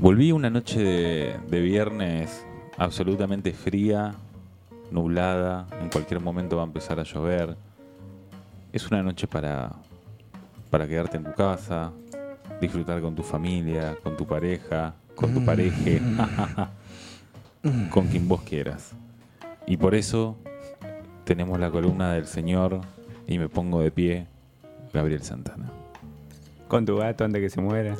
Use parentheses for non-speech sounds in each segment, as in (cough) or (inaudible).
Volví una noche de, de viernes absolutamente fría, nublada, en cualquier momento va a empezar a llover. Es una noche para, para quedarte en tu casa, disfrutar con tu familia, con tu pareja, con tu pareja, (laughs) (laughs) con quien vos quieras. Y por eso tenemos la columna del Señor y me pongo de pie, Gabriel Santana. Con tu gato antes que se muera.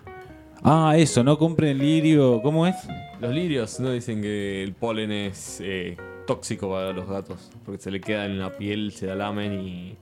Ah, eso, no compren lirio. ¿Cómo es? Los lirios no dicen que el polen es eh, tóxico para los gatos, porque se le queda en la piel, se la lamen y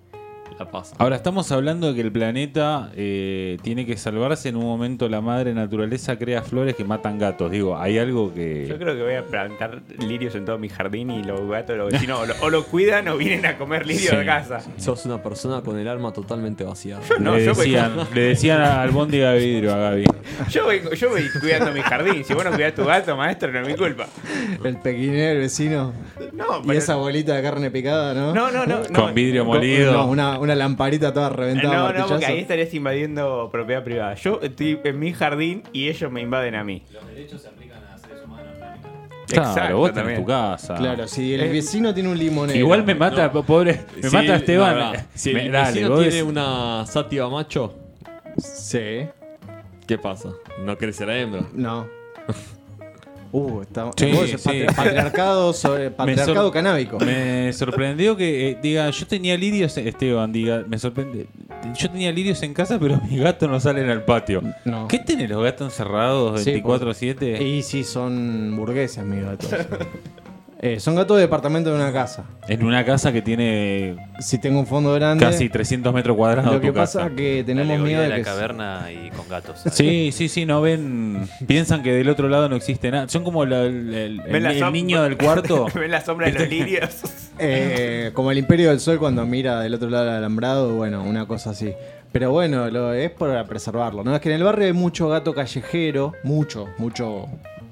la pasan. Ahora estamos hablando de que el planeta eh, tiene que salvarse. En un momento la madre naturaleza crea flores que matan gatos. Digo, hay algo que... Yo creo que voy a plantar lirios en todo mi jardín y los gatos, los vecinos, o lo, o lo cuidan o vienen a comer lirios Sí. de casa. Sos una persona con el alma totalmente vaciada. (laughs) No, le, yo voy- decían, le decían al bondi de vidrio a Gaby. (laughs) Yo vengo, yo voy cuidando mi jardín. Si vos no cuidás tu gato, maestro, no es mi culpa. El pequinero, el vecino. No, Y esa bolita de carne picada, ¿no? no, no, no. no. Con vidrio molido. no, una, una lamparita toda reventada. No, no, martillazo. porque ahí estarías invadiendo propiedad privada. Yo estoy en mi jardín y ellos me invaden a mí. Claro, Exacto, vos tenés también. tu casa. Claro, si el Eh, vecino tiene un limonero. Igual me mata, pobre. Me Sí, mata Esteban. no, no. Si Me- el dale, vecino tiene una sátiva macho, Sí. ¿qué pasa? ¿No crece la hembra? No. (laughs) Uh, está. Sí, vos sí. Patriarcado, sobre, patriarcado sor- canábico. Me sorprendió que eh, diga, yo tenía lirios, Esteban, diga, me sorprende. Yo tenía lirios en casa, pero mis gatos no salen al patio. No. ¿Qué tenés los gatos encerrados Sí, 24/7? Y sí, son burgueses, mis gatos. (laughs) Eh, son gatos de departamento de una casa. En una casa que tiene Si tengo un fondo grande. casi 300 metros cuadrados Lo que tu pasa casa. es que tenemos miedo de la que. caverna y con gatos. Sí, sí, sí, no ven, piensan que del otro lado no existe nada. Son como la- el, niño del cuarto. (laughs) ¿Ven la sombra de los lirios? (laughs) Eh, como el Imperio del Sol cuando mira del otro lado del alambrado, bueno, una cosa así. Pero bueno, lo, es para preservarlo. ¿no? Es que en el barrio hay mucho gato callejero, mucho, mucho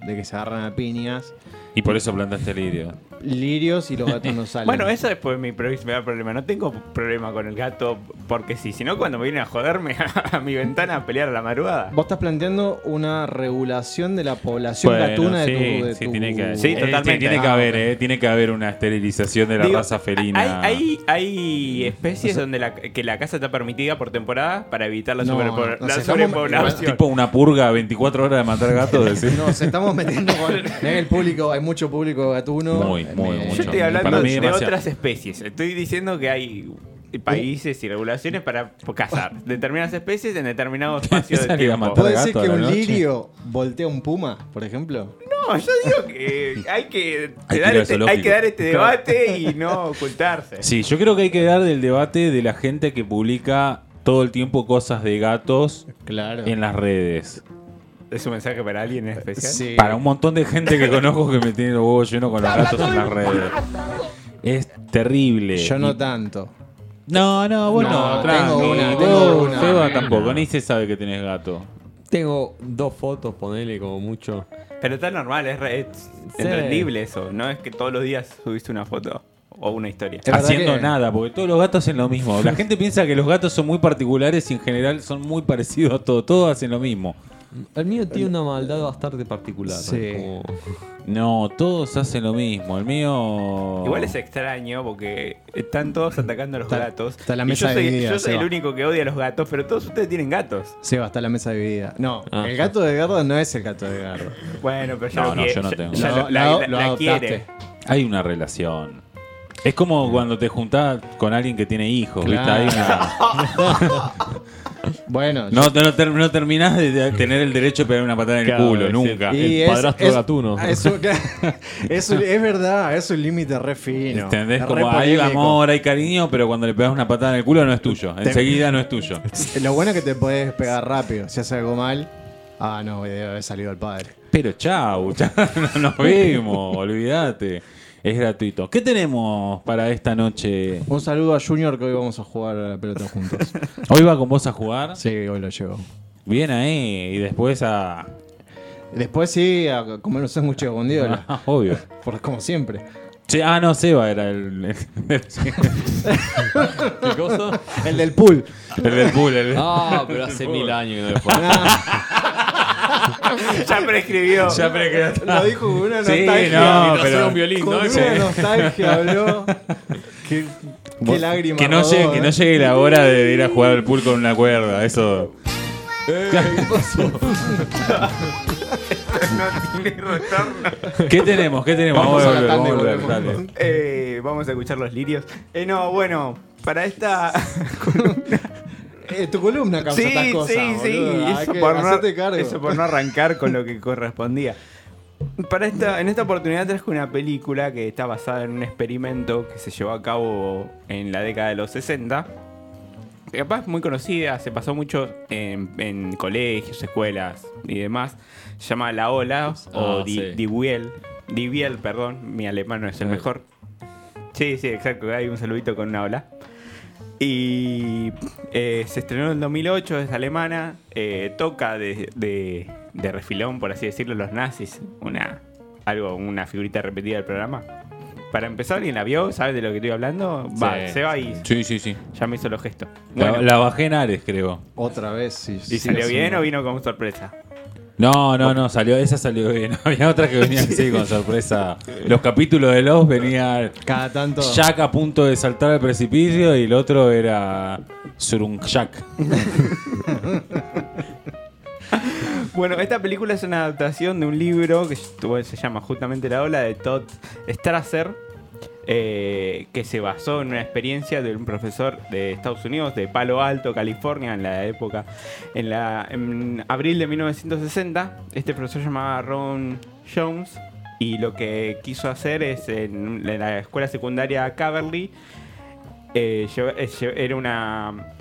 de que se agarran a piñas, Y por eso plantaste lirio. lirios y los gatos no (laughs) salen. Bueno, eso después mi principal problema. No tengo problema con el gato porque sí, sino cuando me vienen a joderme (laughs) a, mi ventana a pelear a la madrugada. Vos estás planteando una regulación de la población Bueno, gatuna de sí, tu. de sí, tu- tiene que, Sí, eh, totalmente. Tiene que haber, eh, tiene que haber una esterilización de la Digo, raza felina. Hay, hay, hay especies donde la, que la casa está permitida por temporada para evitar la, No, la sobrepoblación. tipo una purga 24 horas de matar gatos. (laughs) decís. Nos estamos metiendo con. en el público, hay mucho público gatuno. Muy, muy, Me- mucho. Yo estoy hablando de demasiado. otras especies. Estoy diciendo que hay países y regulaciones para cazar determinadas especies en determinado (laughs) espacio de tiempo. ¿Puede a que un lirio voltea un puma, por ejemplo? No, yo digo que hay que, (laughs) Hay que dar, este, zoológico. hay que dar este debate y no ocultarse. Sí, yo creo que hay que dar del debate de la gente que publica todo el tiempo cosas de gatos Claro. en las redes. ¿Es un mensaje para alguien en especial? Sí. Para un montón de gente que conozco que me tiene los huevos llenos con los gatos en las redes. Es terrible. Yo no Y- tanto. No, no, vos No, no, tengo una, tengo una. Seba tampoco, ni se sabe que tenés gato. Tengo dos fotos, ponele como mucho. Pero está normal, es, re- es Sí. entendible eso. No es que todos los días subiste una foto o una historia. Haciendo que- nada, porque todos los gatos hacen lo mismo. La (laughs) gente piensa que los gatos son muy particulares y en general son muy parecidos a todos. Todos hacen lo mismo. El mío tiene una maldad bastante particular. Sí. como- No, todos hacen lo mismo. El mío. Igual es extraño porque están todos atacando a los Está- gatos. está la Y mesa yo soy, dividida, yo soy el único que odia a los gatos, pero todos ustedes tienen gatos. Seba, está la mesa dividida. No, Ah. el gato de Gardo no es el gato de Gardo. Bueno, pero ya No, lo no, quiere. yo no tengo. ya Lo- lo- la, lo- la- lo la adoptaste. quiere. Hay una relación. Es como cuando te juntás con alguien que tiene hijos, ¿viste? Claro. Hay una- (laughs) (laughs) Bueno, No, no, ter- no terminás de tener el derecho de pegar una patada en el Claro, culo, nunca. el padrastro gatuno. Eso, (laughs) eso es verdad, es un límite re fino. ¿Entendés? es re Como hay amor, hay cariño, pero cuando le pegas una patada en el culo no es tuyo. Enseguida no es tuyo. (laughs) Lo bueno es que te podés pegar rápido. Si haces algo mal, ah, no, debe haber salido el padre. Pero chau, chau, no (laughs) nos vemos, olvídate. Es gratuito. ¿Qué tenemos para esta noche? Un saludo a Junior que hoy vamos a jugar a la pelota juntos. (laughs) ¿Hoy va con vos a jugar? Sí, hoy lo llevo. Bien ahí. Y después a. Después sí, a comer un sándwich con Diola. (laughs) Ah, obvio. Por, como siempre. Sí, ah, no, Seba era el. El, ¿Qué cosa? El del pool. el del pool. el- Ah, pero hace mil años que no lo (laughs) juego. (laughs) ya prescribió. Ya quedé- Lo dijo con una Sí, nostalgia. no, No, pero- un violín, con ¿no? una nostalgia habló. (laughs) Qué, qué lágrima. Que no, rodó, llegue, que eh. no llegue la hora de ir a jugar al pool con una cuerda. Eso. (laughs) no tiene retorno. ¿Qué tenemos? ¿Qué tenemos? Vamos a la volver, vamos a volver, dale. Eh, vamos a escuchar los lirios. Eh, no, bueno, para esta. Eh, tu columna causa sí, estas cosas. sí, sí. boludo. Hay Eso que por, no, cargo. eso por no arrancar con lo que correspondía. Para esta, en esta oportunidad traje una película que está basada en un experimento que se llevó a cabo en la década de los 60. Que capaz es muy conocida, se pasó mucho en, en colegios, escuelas y demás. Se llama La Ola o Ah, Die, sí. Die Wiel. Die Wiel, perdón, mi alemán no es el Sí. mejor. Sí, sí, exacto, hay un saludito con una ola. Y eh, se estrenó en 2008, es alemana, eh, toca de, de- de refilón, por así decirlo, los nazis, una, algo, una figurita repetida del programa. Para empezar, ¿alguien la vio? ¿Sabes de lo que estoy hablando? Va, Sí. se va y Sí, sí, sí. ya me hizo los gestos. La, Bueno, la bajé en Ares, creo. Otra vez, sí. ¿Y salió bien o vino con sorpresa? No, no, no, salió, esa salió bien. (laughs) Había otra que venía así con sorpresa. Los capítulos de los venían Cada tanto. Jack a punto de saltar al precipicio y el otro era Surung Jack. (laughs) Bueno, esta película es una adaptación de un libro que se llama justamente La Ola de Todd Strasser, eh, que se basó en una experiencia de un profesor de Estados Unidos, de Palo Alto, California, en la época, en, la, en abril de 1960. Este profesor se llamaba Ron Jones y lo que quiso hacer es en, la escuela secundaria Caverly, eh, eh, era una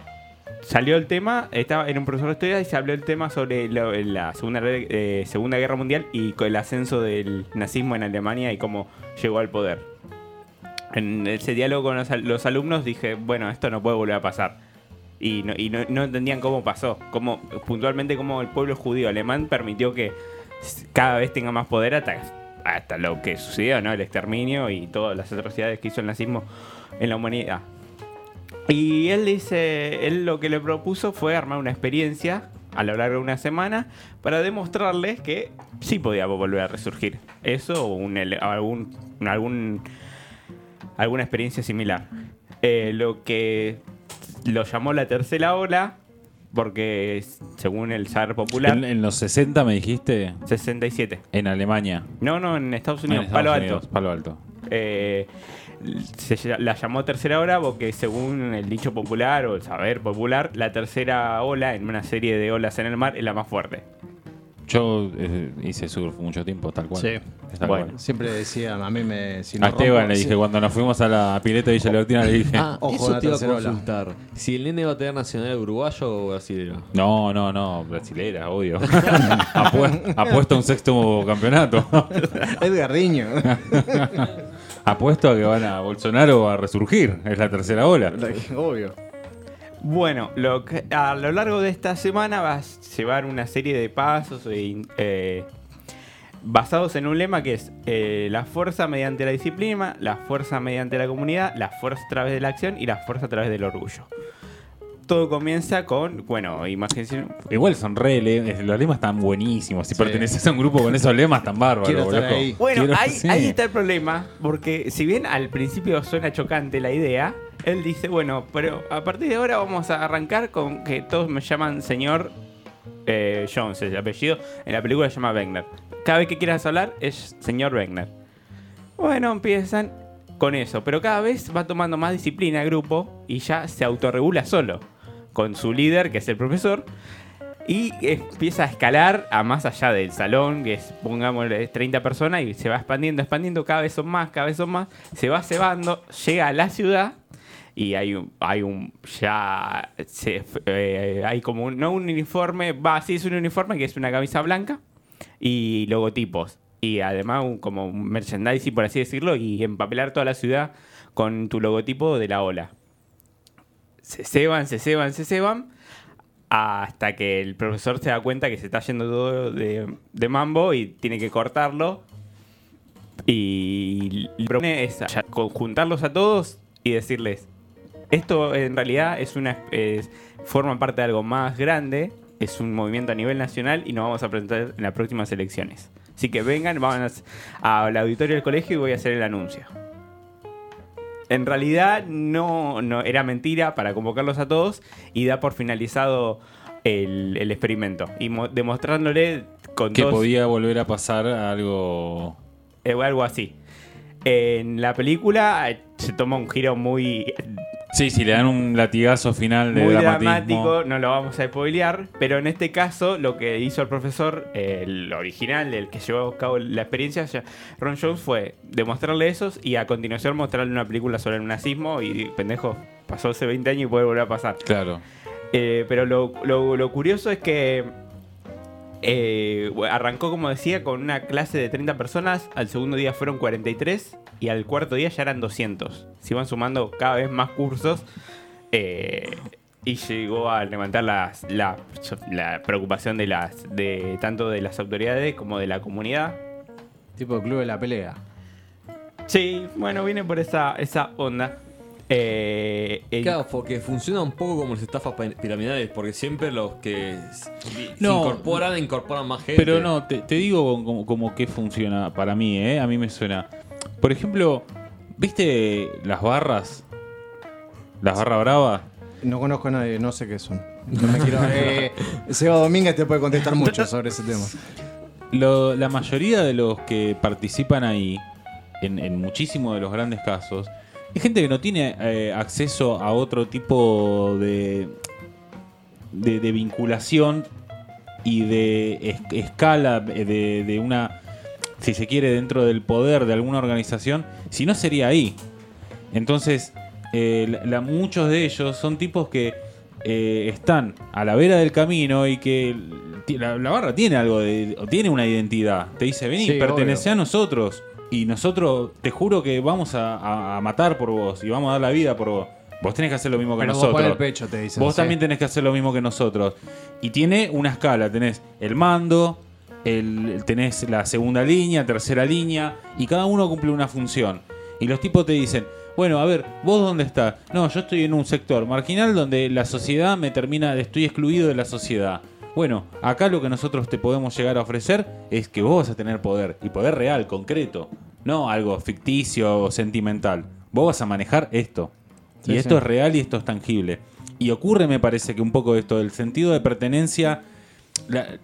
salió el tema, estaba en un profesor de historia y se habló el tema sobre lo- la segunda, Guerra Mundial y el ascenso del nazismo en Alemania y cómo llegó al poder. En ese diálogo con los, al- los alumnos dije, bueno, esto no puede volver a pasar. Y no, y no, entendían cómo pasó, cómo, puntualmente cómo el pueblo judío alemán permitió que cada vez tenga más poder hasta, hasta lo que sucedió, ¿no? El exterminio y todas las atrocidades que hizo el nazismo en la humanidad. Y él dice, él lo que le propuso fue armar una experiencia a lo largo de una semana para demostrarles que sí podía volver a resurgir. Eso o un, algún, algún, alguna experiencia similar. Eh, lo que lo llamó la tercera ola, porque según el zar popular, En, en los 60 me dijiste 67. en Alemania. No, no, en Estados En Unidos, Estados Palo Unidos, Alto. Palo Alto. Eh, se la llamó tercera ola porque según el dicho popular o el saber popular, la tercera ola en una serie de olas en el mar es la más fuerte. Yo eh, hice surf mucho tiempo, tal cual. Sí. Tal Bueno. cual. Siempre decía, a mí me. Si no A Esteban rompo- le dije, cuando nos fuimos a la pileta de Villa Leotina, le dije, Ah, Ojo, eso te iba a ola. consultar. Si el nene va a tener nacional uruguayo o brasileño. no, no, no, brasilera, obvio. (laughs) Apue- Apuesto a un sexto campeonato. (laughs) Edgar Diño. Apuesto a que van a Bolsonaro a resurgir. Es la tercera ola. Obvio. Bueno, lo que- a lo largo de esta semana vas a llevar una serie de pasos e eh, basados en un lema que es eh, la fuerza mediante la disciplina, la fuerza mediante la comunidad, la fuerza a través de la acción y la fuerza a través del orgullo. Todo comienza con, bueno, imagínense, Igual son re le- los lemas están buenísimos. Si Sí. perteneces a un grupo con esos lemas tan bárbaros. Bueno, Quiero- ahí, sí. ahí está el problema, porque si bien al principio suena chocante la idea, él dice, bueno, pero a partir de ahora vamos a arrancar con que todos me llaman señor eh, Jones, el apellido, en la película se llama Wegner. Cada vez que quieras hablar es señor Wegner. Bueno, empiezan con eso, pero cada vez va tomando más disciplina el grupo y ya se autorregula solo, con su líder, que es el profesor, y empieza a escalar a más allá del salón, que es, pongamos, 30 personas, y se va expandiendo, expandiendo, cada vez son más, cada vez son más, se va cebando, llega a la ciudad, y hay un, hay un ya, eh, hay como un, no un uniforme, va, sí es un uniforme, que es una camisa blanca, y logotipos, y además un, como un merchandising, por así decirlo, y empapelar toda la ciudad con tu logotipo de la ola. Se ceban, se ceban, se ceban hasta que el profesor se da cuenta que se está yendo todo de, mambo y tiene que cortarlo. Y propone es ya- juntarlos a todos y decirles, esto en realidad es una es- forma parte de algo más grande, es un movimiento a nivel nacional y nos vamos a presentar en las próximas elecciones. Así que vengan, van a- al auditorio del colegio y voy a hacer el anuncio. En realidad no, no era mentira para convocarlos a todos y da por finalizado el, el experimento. Y mo- demostrándole con Que podía volver a pasar algo. eh, algo así. En la película eh, se toma un giro muy Sí, si le dan un latigazo final de muy dramatismo. dramático, no lo vamos a spoilear, pero en este caso lo que hizo el profesor, eh, el original, el que llevó a cabo la experiencia, ya- Ron Jones, fue demostrarle esos y a continuación mostrarle una película sobre el nazismo y pendejo, pasó hace 20 años y puede volver a pasar. Claro. Eh, pero lo, lo- lo curioso es que eh, arrancó, como decía, con una clase de 30 personas, al segundo día fueron 43 y al cuarto día ya eran 200. Se iban sumando cada vez más cursos eh, y llegó a levantar las- la, la preocupación de, las, de tanto de las autoridades como de la comunidad. Tipo el club de la pelea. Sí, bueno, viene por esa, esa onda. Eh, el- Claro, porque funciona un poco como las estafas pi- piramidales, porque siempre los que se No. incorporan, incorporan más gente. Pero no, te, te digo como, como que funciona para mí, ¿eh? A mí me suena. Por ejemplo, ¿viste las barras? Las barras bravas. No conozco a nadie, no sé qué son. No me quiero. Eh, (laughs) Seba Domínguez te puede contestar mucho sobre ese tema. Lo- la mayoría de los que participan ahí, en, en muchísimos de los grandes casos, es gente que no tiene eh, acceso a otro tipo de, de, de vinculación y de es- escala de, de una, si se quiere, dentro del poder de alguna organización, si no sería ahí. Entonces, eh, la- la- muchos de ellos son tipos que eh, están a la vera del camino y que la, la barra tiene algo de, o tiene una identidad. Te dice, vení, Sí, pertenece obvio. a nosotros. Y nosotros, te juro que vamos a, a- a matar por vos y vamos a dar la vida por vos. Vos tenés que hacer lo mismo que Pero nosotros. pon el pecho, te dicen. Vos sí. también tenés que hacer lo mismo que nosotros. Y tiene una escala, tenés el mando, el, tenés la segunda línea, tercera línea, y cada uno cumple una función. Y los tipos te dicen, bueno, a ver, ¿vos dónde estás? No, yo estoy en un sector marginal donde la sociedad me termina, estoy excluido de la sociedad. Bueno, acá lo que nosotros te podemos llegar a ofrecer es que vos vas a tener poder, y poder real, concreto, no algo ficticio o sentimental. Vos vas a manejar esto. Sí, y esto sí. es real y esto es tangible. Y ocurre, me parece, que un poco esto, el sentido de pertenencia. la- la-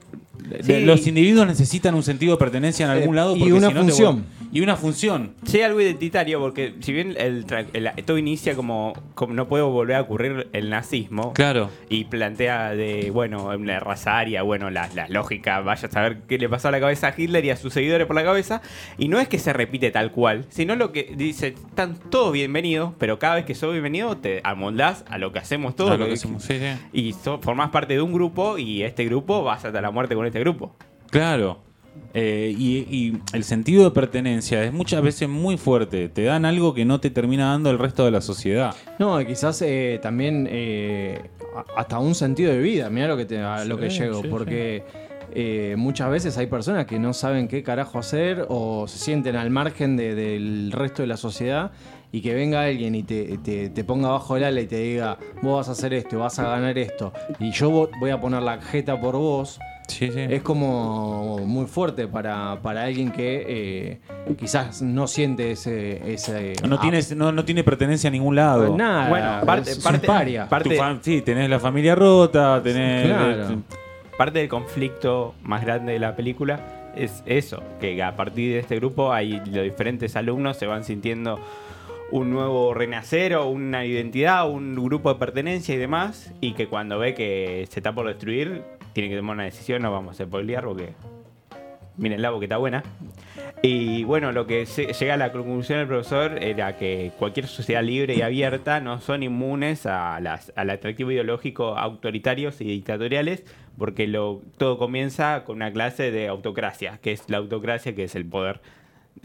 Sí. Los individuos necesitan un sentido de pertenencia en algún Eh, lado y porque una si no te función. y una función. Sí, algo identitario, porque si bien el, todo inicia como, como no puede volver a ocurrir el nazismo, Claro. y plantea de, bueno, una raza aria, bueno, la, la lógica, vaya a saber qué le pasó a la cabeza a Hitler y a sus seguidores por la cabeza, y no es que se repite tal cual, sino lo que dice, están todos bienvenidos, pero cada vez que sos bienvenido te amoldás a lo que hacemos todos, lo lo que que- hacemos, sí, sí. y so- formás parte de un grupo, y este grupo vas hasta la muerte con este grupo. Claro. Eh, y, y el sentido de pertenencia es muchas veces muy fuerte. Te dan algo que no te termina dando el resto de la sociedad. No, y quizás eh, también eh, hasta un sentido de vida, mira lo que te, a lo Sí, que llego, sí, porque eh, muchas veces hay personas que no saben qué carajo hacer o se sienten al margen de- del resto de la sociedad y que venga alguien y te, te- te ponga bajo el ala y te diga, vos vas a hacer esto, vas a ganar esto, y yo vo- voy a poner la jeta por vos, Sí, sí. es como muy fuerte para, para alguien que eh, quizás no siente ese... ese no, ah, tienes, no, no tiene pertenencia a ningún lado. Nada, Bueno, parte- parte- paria. parte- Tu sí, tenés la familia rota, tenés... Claro. Parte del conflicto más grande de la película es eso, que a partir de este grupo hay los diferentes alumnos se van sintiendo un nuevo renacer o una identidad, un grupo de pertenencia y demás, y que cuando ve que se está por destruir, tiene que tomar una decisión, no vamos a spoilear porque mírenla porque está buena. Y bueno, lo que se- llega a la conclusión del profesor era que cualquier sociedad libre y abierta no son inmunes a las, al atractivo ideológico autoritarios y dictatoriales, porque lo, todo comienza con una clase de autocracia, que es la autocracia, que es el poder,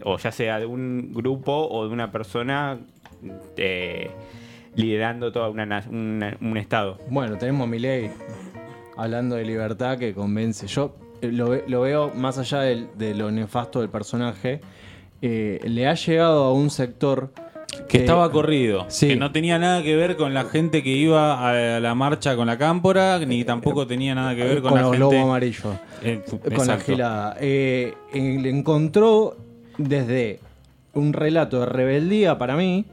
o ya sea de un grupo o de una persona eh, liderando todo una, na- una- un estado. Bueno, tenemos a Milei hablando de libertad que convence. Yo eh, lo, lo veo más allá de, lo nefasto del personaje. eh, le ha llegado a un sector Que Eh, estaba corrido. sí. Que no tenía nada que ver con la gente que iba a la marcha con la cámpora, ni tampoco tenía nada que ver con, con la gente. Eh, con la gilada. Eh, eh, le encontró desde un relato de rebeldía para mí,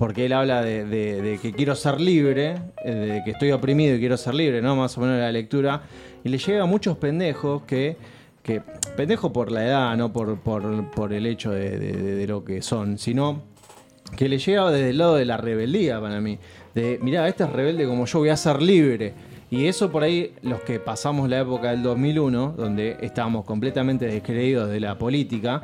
porque él habla de, que quiero ser libre, eh, de que estoy oprimido y quiero ser libre, ¿no? Más o menos la lectura. Y le llega a muchos pendejos que. que pendejos por la edad, no por, por, por el hecho de- de lo que son, sino que le llega desde el lado de la rebeldía para mí. De, mirá, este es rebelde como yo, voy a ser libre. Y eso por ahí, los que pasamos la época del 2001, donde estábamos completamente descreídos de la política,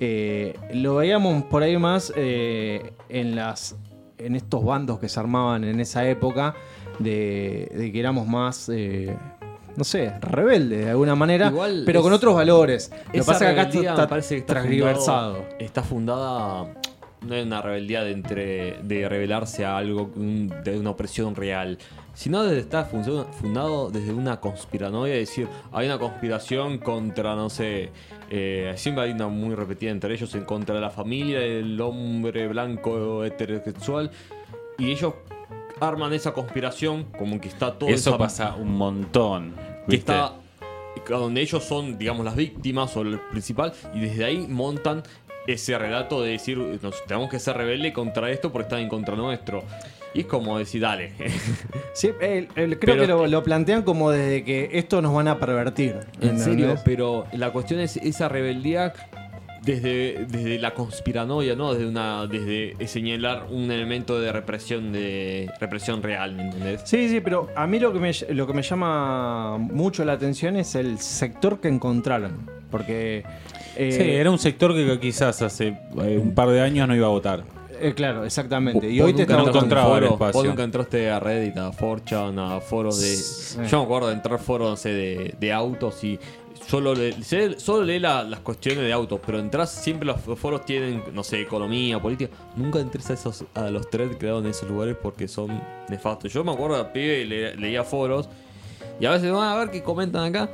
eh, lo veíamos por ahí más eh, en, las, en estos bandos que se armaban en esa época, de, de que éramos más... eh, no sé, rebeldes de alguna manera, Igual pero con otros valores. Lo que pasa es que acá está, me parece que está transversado. fundado- está fundada no en una rebeldía de entre de rebelarse a algo un- de una opresión real, sino desde está fundado desde una conspiranoia, es decir, hay una conspiración contra no sé, eh, siempre hay una muy repetida entre ellos en contra de la familia del hombre blanco heterosexual y ellos arman esa conspiración como que está todo Eso esa- pasa un montón. que está donde ellos son, digamos, las víctimas o el principal, y desde ahí montan ese relato de decir, nos tenemos que ser rebeldes contra esto porque están en contra nuestro. Y es como decir, dale. (laughs) Sí, el- el- creo Pero- que lo, lo plantean como desde que esto nos van a pervertir. en serio, pero la cuestión es esa rebeldía desde, desde la conspiranoia, ¿no? Desde una desde señalar un elemento de represión de represión real, ¿me entendés? Sí, sí, pero a mí lo que, me, lo que me llama mucho la atención es el sector que encontraron. Porque. Eh, Sí, era un sector que quizás hace eh, un par de años no iba a votar. eh, claro, exactamente. Y Vos hoy te a un encontraba el espacio. Vos nunca entraste a Reddit, a 4chan, a foros de. Yo me acuerdo de entrar a foros, no sé, de, de autos y solo, le, sé- solo lee la- las cuestiones de autos, pero entras, siempre los foros tienen, no sé, economía, política. Nunca entres a, esos, a los threads creados en esos lugares porque son nefastos. Yo me acuerdo de pibe, le- leía foros y a veces van a ver qué comentan acá.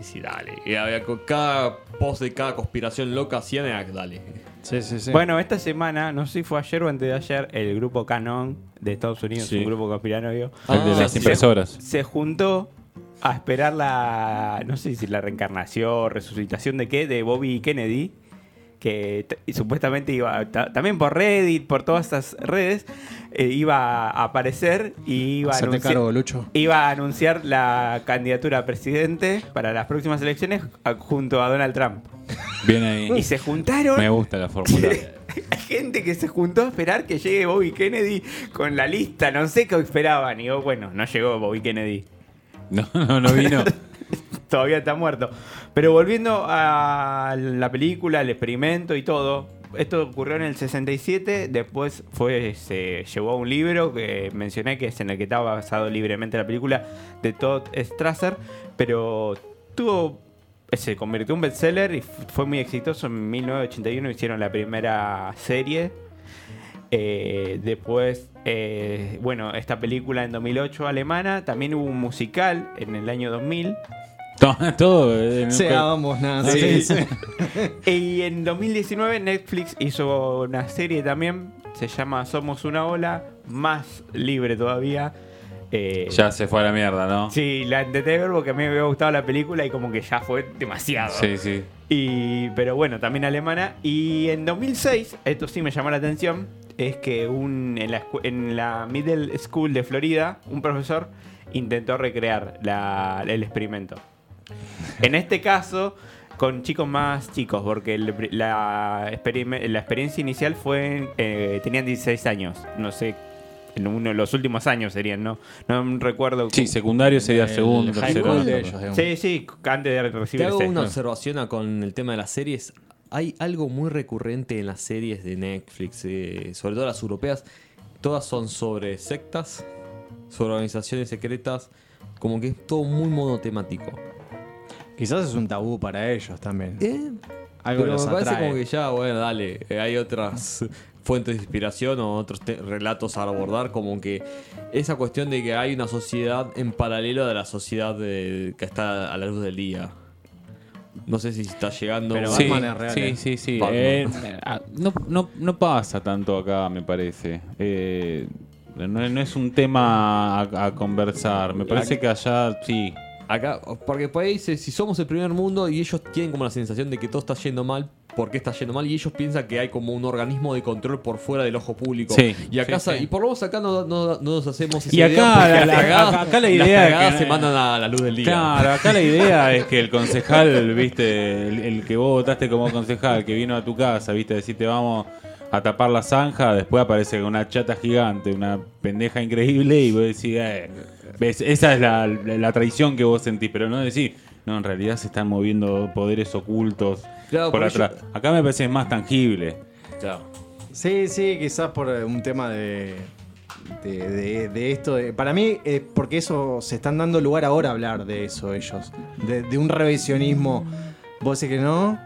Y sí, dale. Y había cada post de cada conspiración loca hacían, era, dale. Sí, sí, sí. Bueno, esta semana, no sé si fue ayer o antes de ayer, el grupo Canon de Estados Unidos, Sí. un grupo conspiranoio, El de Ah, las sí. impresoras. se juntó a esperar la, no sé si la reencarnación, resucitación de qué, de Bobby Kennedy, que supuestamente iba, ta- también por Reddit, por todas estas redes, eh, iba a aparecer y iba a, Hacerte anunciar, cargo, Lucho. iba a anunciar la candidatura a presidente para las próximas elecciones junto a Donald Trump. Bien ahí. Y se juntaron Me gusta la fórmula. (laughs) hay gente que se juntó a esperar que llegue Bobby Kennedy con la lista, no sé qué esperaban. Y oh, bueno, no llegó Bobby Kennedy. No, no, no vino. (laughs) (laughs) Todavía está muerto. Pero volviendo a la película, el experimento y todo. Esto ocurrió en el 67, después fue se llevó a un libro que mencioné que es en el que estaba basado libremente la película de Todd Strasser, pero tuvo se convirtió en un bestseller y fue muy exitoso. En 1981 hicieron la primera serie. Eh, después, eh, bueno, esta película en 2008 alemana. También hubo un musical en el año 2000. (laughs) todo. eh, vamos, nada. Sí. Sí. (laughs) Y en 2019 Netflix hizo una serie también. Se llama Somos una ola. Más libre todavía. Eh, Ya se fue a la mierda, ¿no? Sí, la intenté ver porque a mí me había gustado la película y como que ya fue demasiado. Sí, sí. Y, pero bueno, también alemana. Y en 2006, esto sí me llamó la atención, es que un, en, la, en la Middle School de Florida, un profesor intentó recrear la- el experimento. En este caso, con chicos más chicos, porque el la, experiencia inicial fue, eh, tenían 16 años, no sé, en uno de los últimos años serían, ¿no? No recuerdo. Sí, secundario sería El segundo, sí, sí, antes de Te recibir hago ese. una observación a- con el tema de las series. Hay algo muy recurrente en las series de Netflix, eh, sobre todo las europeas. Todas son sobre sectas, sobre organizaciones secretas, como que es todo muy monotemático. Quizás es un tabú para ellos también. Eh, Algo pero los me parece atrae. como que ya, bueno, dale, eh, hay otras fuentes de inspiración o otros relatos a abordar, como que esa cuestión de que hay una sociedad en paralelo de la sociedad de- que está a la luz del día. No sé si está llegando. Pero Sí, Batman es real, sí, eh. sí, sí. Eh, no, no, no pasa tanto acá, me parece. Eh, no, no es un tema a, a conversar. Me parece que allá sí. Acá, porque por ahí dice, si somos el primer mundo y ellos tienen como la sensación de que todo está yendo mal, ¿por qué está yendo mal? Y ellos piensan que hay como un organismo de control por fuera del ojo público. Sí, y acá sí, sa- sí. y por lo menos acá no, no- no nos hacemos esa Y idea acá porque la- las la- cagadas- acá- acá la idea que- se mandan a la luz del día. Claro, acá la (laughs) idea es que el concejal, viste, el, el que vos votaste como concejal, que vino a tu casa, viste, decirte vamos a tapar la zanja, después aparece una chata gigante, una pendeja increíble, y vos decís, eh, ves, esa es la, la, la traición que vos sentís, pero no decís, no, en realidad se están moviendo poderes ocultos Claro, por atrás. Acá me parece más tangible. Claro. Sí, sí, quizás por eh, un tema de, de, de- de esto. de- para mí, eh, porque eso se están dando lugar ahora a hablar de eso ellos. De, de un revisionismo. ¿Vos decís que no?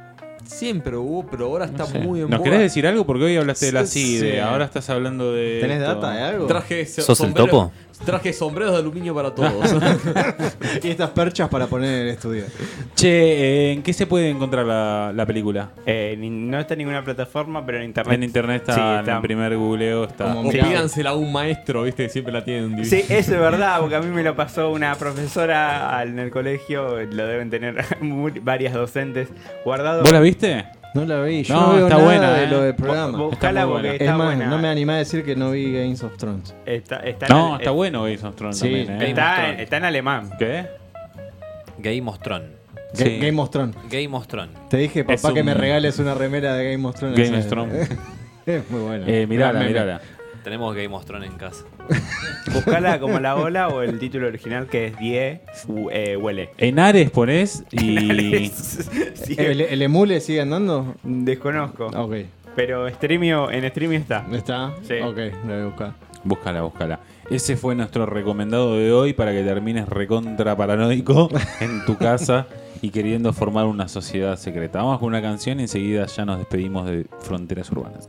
Siempre hubo, pero ahora está No sé. muy en ¿Nos boga. querés decir algo? Porque hoy hablaste de la CIDE, sí. ahora estás hablando de... ¿Tenés esto. data de algo? Traje so- ¿Sos el sombrero- topo? Traje sombreros de aluminio para todos. (laughs) (laughs) y estas perchas para poner en el estudio. Che, eh, ¿en qué se puede encontrar la, la película? Eh, ni- no está en ninguna plataforma, pero en internet. En internet está, Sí, en está. el primer googleo está. Como o Mirá. pídansela a un maestro, viste, que siempre la tienen. Sí, eso es verdad, porque a mí me lo pasó una profesora en el colegio, lo deben tener (laughs) varias docentes guardado. ¿Vos la viste? No la vi, yo No, no, veo está nada buena, de eh. lo del programa. Buscala porque buena. es está más, buena. no me animé a decir que no vi Games of Thrones. Está, está en No, ale- está bueno Games of Thrones Sí, también, ¿eh? Está, en- está en alemán. ¿Qué? Game of Thrones. Ga- Sí. Game of Thrones. Game of Thrones. Te dije, Es papá, que un- me regales una remera de Game of Thrones. Game of Thrones. (laughs) es muy bueno. Eh, mirala, mirala. Tenemos Game of Thrones en casa. (laughs) Buscala como la ola o el título original que es Die u- eh, Huele. En Ares ponés y. (laughs) Sí, ¿El, el emule sigue andando? desconozco. Ok. Pero streamio, en streamio está. ¿Está? Sí. Ok, lo voy a buscar. Búscala, búscala. Ese fue nuestro recomendado de hoy para que termines recontra paranoico (laughs) en tu casa y queriendo formar una sociedad secreta. Vamos con una canción y enseguida ya nos despedimos de Fronteras Urbanas.